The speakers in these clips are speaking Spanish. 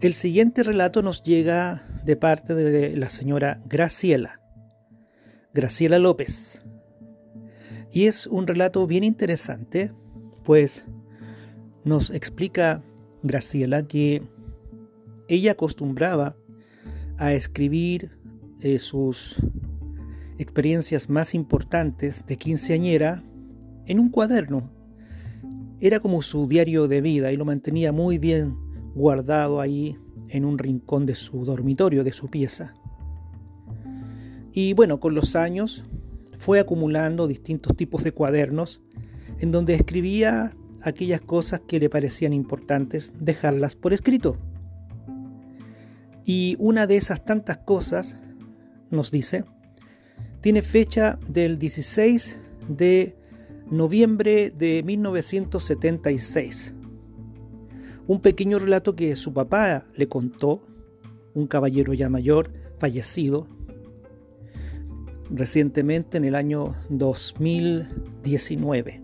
El siguiente relato nos llega de parte de la señora Graciela, Graciela López. Y es un relato bien interesante, pues nos explica Graciela que ella acostumbraba a escribir eh, sus experiencias más importantes de quinceañera en un cuaderno. Era como su diario de vida y lo mantenía muy bien guardado ahí en un rincón de su dormitorio, de su pieza. Y bueno, con los años fue acumulando distintos tipos de cuadernos en donde escribía aquellas cosas que le parecían importantes, dejarlas por escrito. Y una de esas tantas cosas, nos dice, tiene fecha del 16 de noviembre de 1976. Un pequeño relato que su papá le contó, un caballero ya mayor, fallecido, recientemente en el año 2019.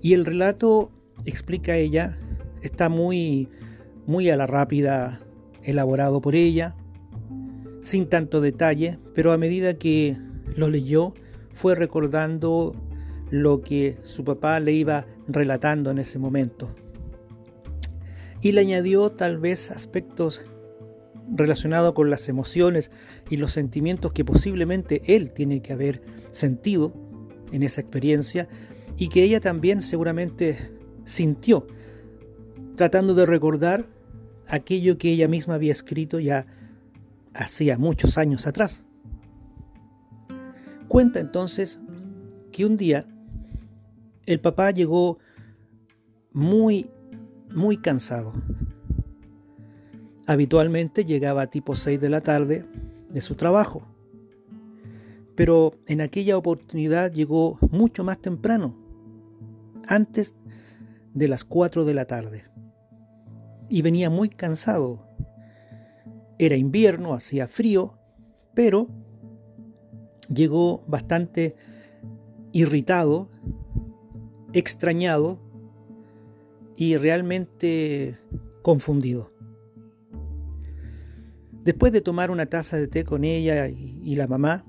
Y el relato, explica ella, está muy, muy a la rápida elaborado por ella, sin tanto detalle, pero a medida que lo leyó, fue recordando lo que su papá le iba relatando en ese momento. Y le añadió tal vez aspectos relacionados con las emociones y los sentimientos que posiblemente él tiene que haber sentido en esa experiencia y que ella también seguramente sintió, tratando de recordar aquello que ella misma había escrito ya hacía muchos años atrás. Cuenta entonces que un día el papá llegó muy, muy cansado. Habitualmente llegaba a tipo 6 de la tarde de su trabajo, pero en aquella oportunidad llegó mucho más temprano, antes de las 4 de la tarde. Y venía muy cansado. Era invierno, hacía frío, pero llegó bastante irritado, extrañado y realmente confundido. Después de tomar una taza de té con ella y, la mamá,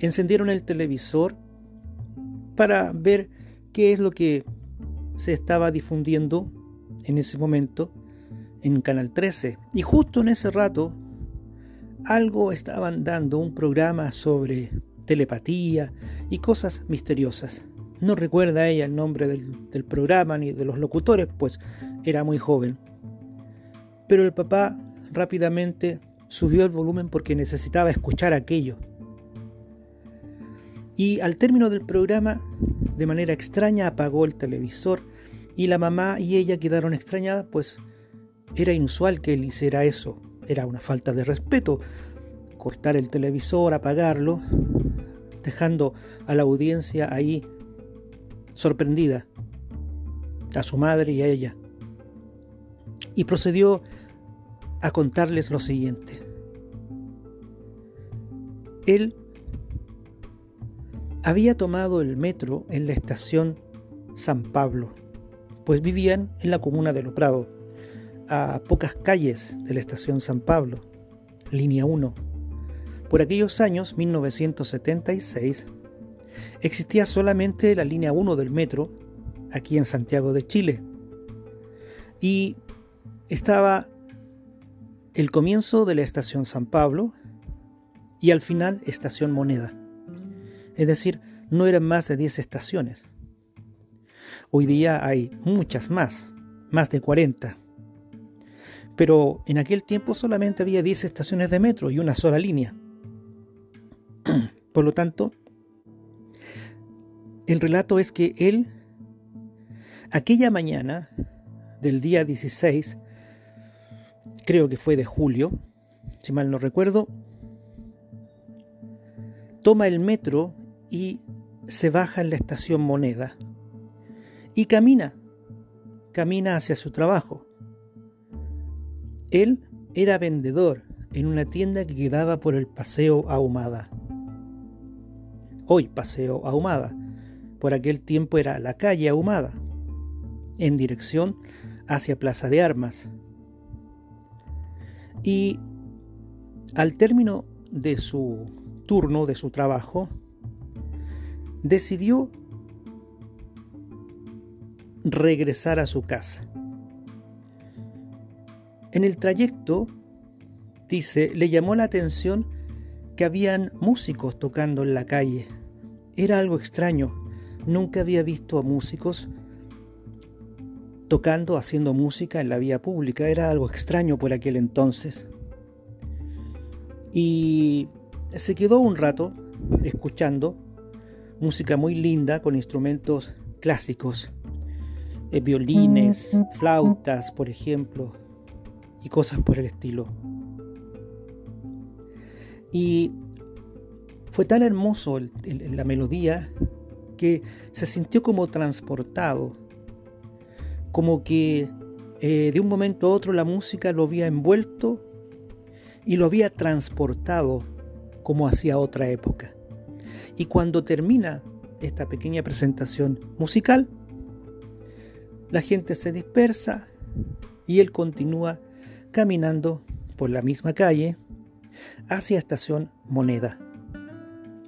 encendieron el televisor para ver qué es lo que se estaba difundiendo en ese momento en Canal 13. Y justo en ese rato, algo estaban dando un programa sobre telepatía y cosas misteriosas. No recuerda ella el nombre del, programa ni de los locutores, pues era muy joven. Pero el papá rápidamente subió el volumen porque necesitaba escuchar aquello. Y al término del programa, de manera extraña, apagó el televisor y la mamá y ella quedaron extrañadas, pues era inusual que él hiciera eso. Era una falta de respeto. Cortar el televisor, apagarlo, dejando a la audiencia ahí sorprendida, a su madre y a ella. Y procedió a contarles lo siguiente. Él había tomado el metro en la estación San Pablo, pues vivían en la comuna de Loprado, a pocas calles de la estación San Pablo, línea 1. Por aquellos años, 1976, existía solamente la línea 1 del metro aquí en Santiago de Chile. Y estaba el comienzo de la estación San Pablo y al final estación Moneda es decir, no eran más de 10 estaciones. Hoy día hay muchas más, más de 40. Pero en aquel tiempo solamente había 10 estaciones de metro y una sola línea. Por lo tanto, el relato es que él, aquella mañana del día 16, creo que fue de julio, si mal no recuerdo, toma el metro y se baja en la estación Moneda y camina, camina hacia su trabajo. Él era vendedor en una tienda que quedaba por el Paseo Ahumada. Hoy Paseo Ahumada, por aquel tiempo era la calle Ahumada, en dirección hacia Plaza de Armas. Y al término de su turno, de su trabajo, decidió regresar a su casa. En el trayecto, dice, le llamó la atención que habían músicos tocando en la calle. Era algo extraño. Nunca había visto a músicos tocando, haciendo música en la vía pública. Era algo extraño por aquel entonces. Y se quedó un rato escuchando música muy linda con instrumentos clásicos, eh, violines, flautas, por ejemplo, y cosas por el estilo. Y fue tan hermoso la melodía que se sintió como transportado, como que eh, de un momento a otro la música lo había envuelto y lo había transportado como hacia otra época. Y cuando termina esta pequeña presentación musical, la gente se dispersa y él continúa caminando por la misma calle hacia Estación Moneda.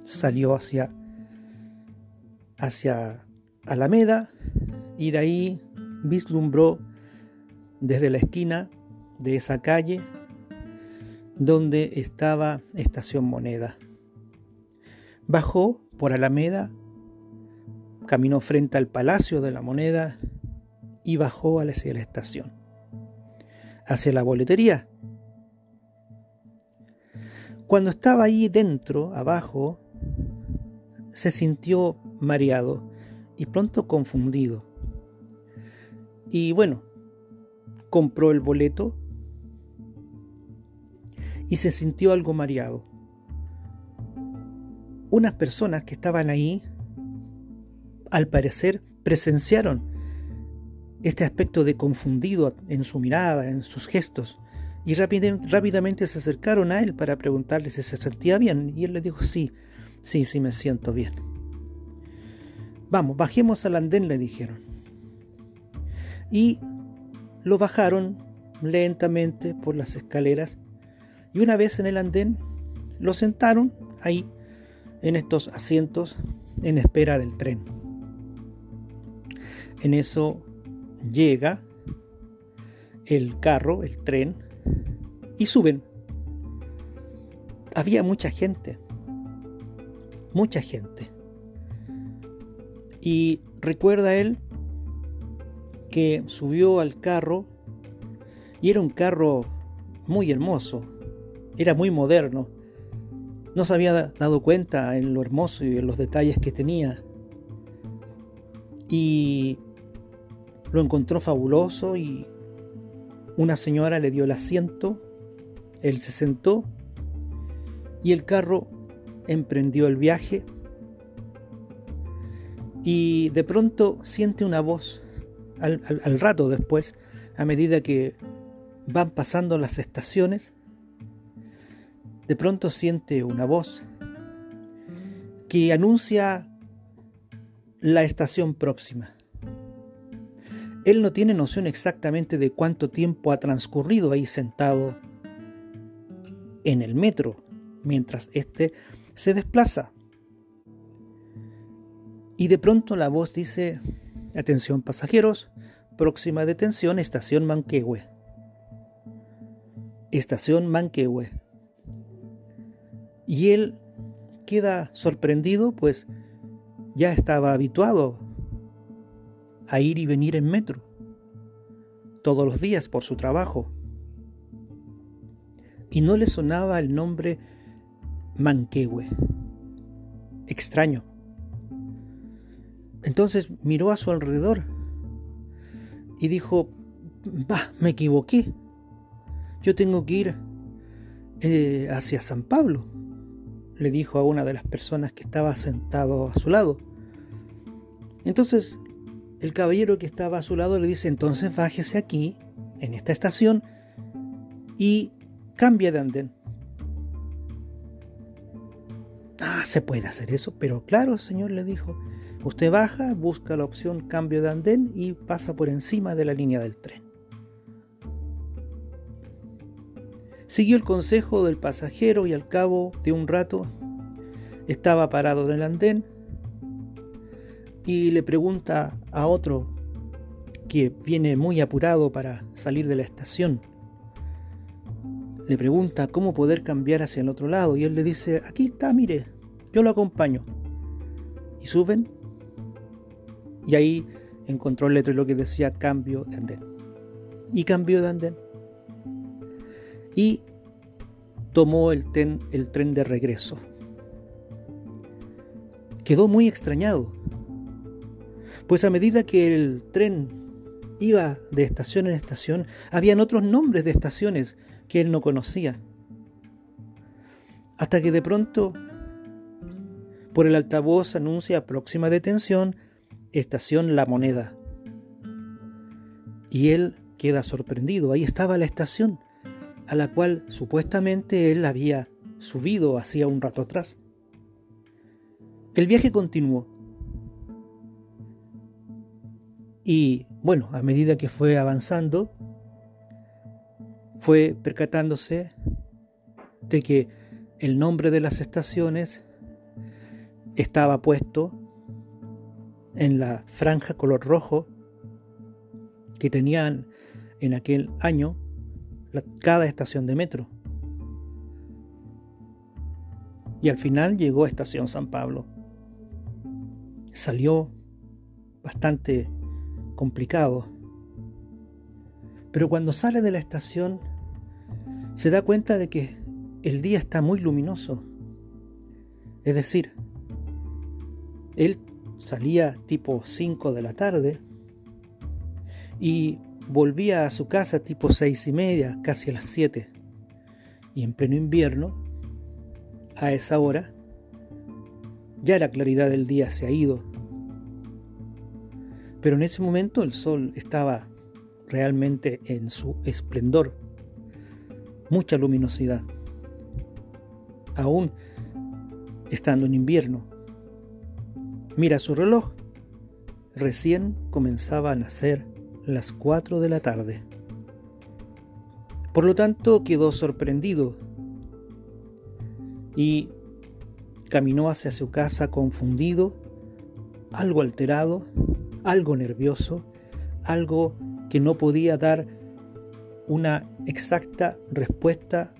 Salió hacia, hacia Alameda y de ahí vislumbró desde la esquina de esa calle donde estaba Estación Moneda. Bajó por Alameda, caminó frente al Palacio de la Moneda y bajó hacia la estación, hacia la boletería. Cuando estaba ahí dentro, abajo, se sintió mareado y pronto confundido. Y bueno, compró el boleto y se sintió algo mareado. Unas personas que estaban ahí, al parecer, presenciaron este aspecto de confundido en su mirada, en sus gestos, y rápidamente se acercaron a él para preguntarle si se sentía bien, y él le dijo, sí, sí, sí me siento bien. Vamos, bajemos al andén, le dijeron. Y lo bajaron lentamente por las escaleras y una vez en el andén lo sentaron ahí en estos asientos en espera del tren. En eso llega el carro, el tren, y suben. Había mucha gente, mucha gente. Y recuerda él que subió al carro y era un carro muy hermoso, era muy moderno. No se había dado cuenta en lo hermoso y en los detalles que tenía. Y lo encontró fabuloso y una señora le dio el asiento, él se sentó y el carro emprendió el viaje y de pronto siente una voz al, rato después, a medida que van pasando las estaciones, de pronto siente una voz que anuncia la estación próxima. Él no tiene noción exactamente de cuánto tiempo ha transcurrido ahí sentado en el metro mientras éste se desplaza. Y de pronto la voz dice, atención pasajeros, próxima detención, estación Manquehue. Estación Manquehue. Y él queda sorprendido, pues ya estaba habituado a ir y venir en metro todos los días por su trabajo. Y no le sonaba el nombre Manquehue. Extraño. Entonces miró a su alrededor y dijo, bah, me equivoqué. Yo tengo que ir eh, hacia San Pablo le dijo a una de las personas que estaba sentado a su lado. Entonces el caballero que estaba a su lado le dice, entonces bájese aquí, en esta estación, y cambia de andén. Ah, se puede hacer eso, pero claro, señor le dijo, Usted baja, busca la opción cambio de andén y pasa por encima de la línea del tren. Siguió el consejo del pasajero y al cabo de un rato estaba parado en el andén y le pregunta a otro que viene muy apurado para salir de la estación. Le pregunta cómo poder cambiar hacia el otro lado y él le dice, aquí está, mire, yo lo acompaño. Y suben y ahí encontró el letrero que decía cambio de andén. Y cambió de andén. Y tomó el, el tren de regreso. Quedó muy extrañado, pues a medida que el tren iba de estación en estación, habían otros nombres de estaciones que él no conocía. Hasta que de pronto, por el altavoz anuncia próxima detención, estación La Moneda. Y él queda sorprendido. Ahí estaba la estación, a la cual supuestamente él había subido hacía un rato atrás. El viaje continuó. Y bueno, a medida que fue avanzando, fue percatándose de que el nombre de las estaciones estaba puesto en la franja color rojo que tenían en aquel año cada estación de metro. Y al final llegó a Estación San Pablo. Salió bastante complicado. Pero cuando sale de la estación se da cuenta de que el día está muy luminoso. Es decir, él salía tipo 5 de la tarde y volvía a su casa tipo seis y media, casi a las 7. Y en pleno invierno, a esa hora, ya la claridad del día se ha ido. Pero en ese momento el sol estaba realmente en su esplendor, mucha luminosidad, aún estando en invierno. Mira su reloj. Recién comenzaba a nacer las 4 de la tarde. Por lo tanto, quedó sorprendido y caminó hacia su casa confundido, algo alterado, algo nervioso, algo que no podía dar una exacta respuesta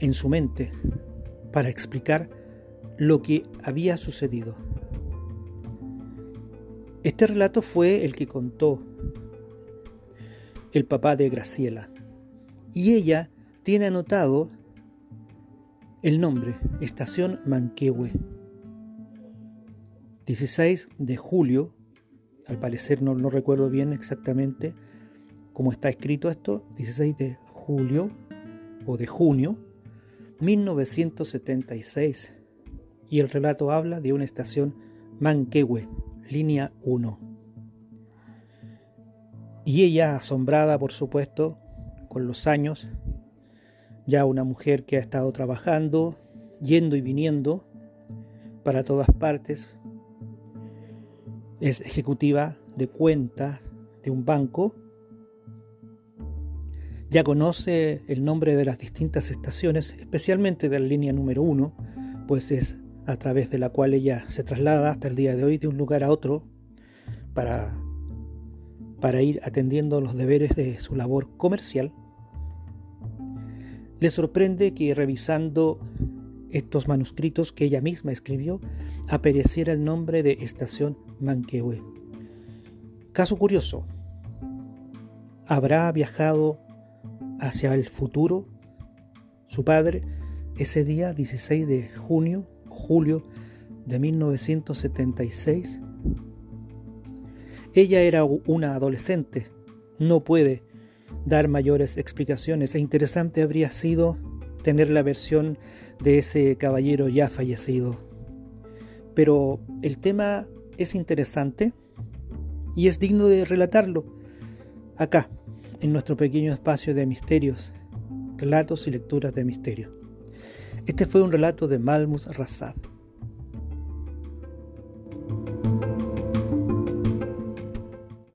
en su mente para explicar lo que había sucedido. Este relato fue el que contó el papá de Graciela. Y ella tiene anotado el nombre, Estación Manquehue. 16 de julio, al parecer no, recuerdo bien exactamente cómo está escrito esto, 16 de julio o de junio 1976. Y el relato habla de una estación Manquehue, línea 1. Y ella, asombrada por supuesto, con los años, ya una mujer que ha estado trabajando, yendo y viniendo para todas partes, es ejecutiva de cuentas de un banco, ya conoce el nombre de las distintas estaciones, especialmente de la línea número 1, pues es a través de la cual ella se traslada hasta el día de hoy de un lugar a otro para, para ir atendiendo los deberes de su labor comercial, le sorprende que revisando estos manuscritos que ella misma escribió apareciera el nombre de Estación Manquehue. Caso curioso, ¿habrá viajado hacia el futuro su padre ese día 16 de junio julio de 1976. Ella era una adolescente, no puede dar mayores explicaciones. E interesante habría sido tener la versión de ese caballero ya fallecido. Pero el tema es interesante y es digno de relatarlo acá, en nuestro pequeño espacio de misterios, relatos y lecturas de misterio. Este fue un relato de Malmus Rassab.